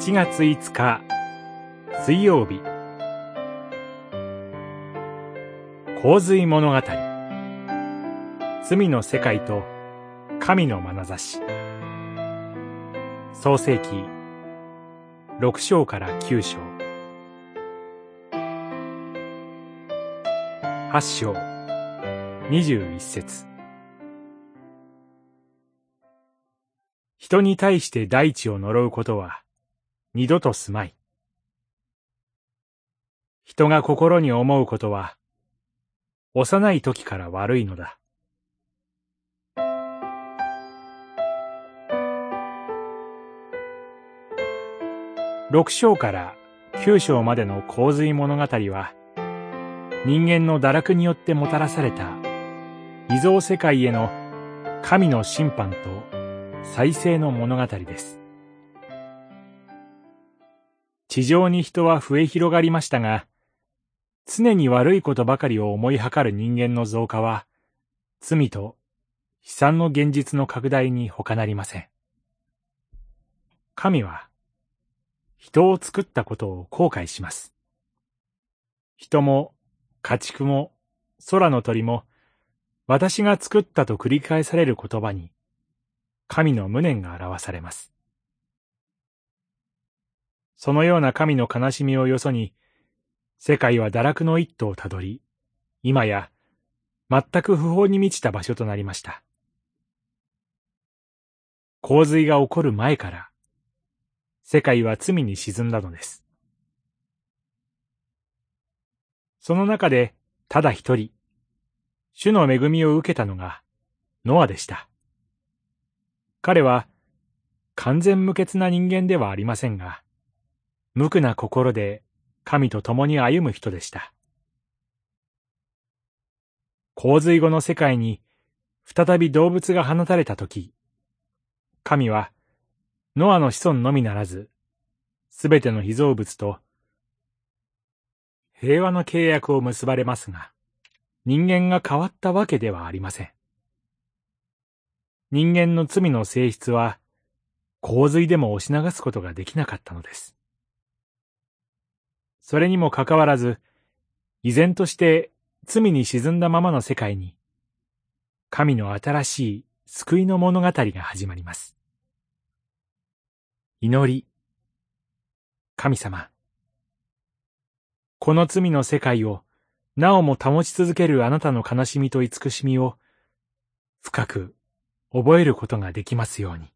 1月5日水曜日。洪水物語。罪の世界と神の眼差し。創世記6章から9章。8章21節。人に対して大地を呪うことは二度とすまい。人が心に思うことは幼い時から悪いのだ。六章から九章までの洪水物語は、人間の堕落によってもたらされた異蔵世界への神の審判と再生の物語です。地上に人は増え広がりましたが、常に悪いことばかりを思いはかる人間の増加は、罪と悲惨の現実の拡大に他なりません。神は、人を作ったことを後悔します。人も、家畜も、空の鳥も、私が作ったと繰り返される言葉に、神の無念が表されます。そのような神の悲しみをよそに、世界は堕落の一途をたどり、今や全く不法に満ちた場所となりました。洪水が起こる前から、世界は罪に沈んだのです。その中で、ただ一人、主の恵みを受けたのが、ノアでした。彼は完全無欠な人間ではありませんが、無垢な心で神と共に歩む人でした。洪水後の世界に再び動物が放たれたとき、神はノアの子孫のみならず、すべての被造物と平和の契約を結ばれますが、人間が変わったわけではありません。人間の罪の性質は、洪水でも押し流すことができなかったのです。それにもかかわらず、依然として罪に沈んだままの世界に、神の新しい救いの物語が始まります。祈り、神様。この罪の世界をなおも保ち続けるあなたの悲しみと慈しみを深く覚えることができますように。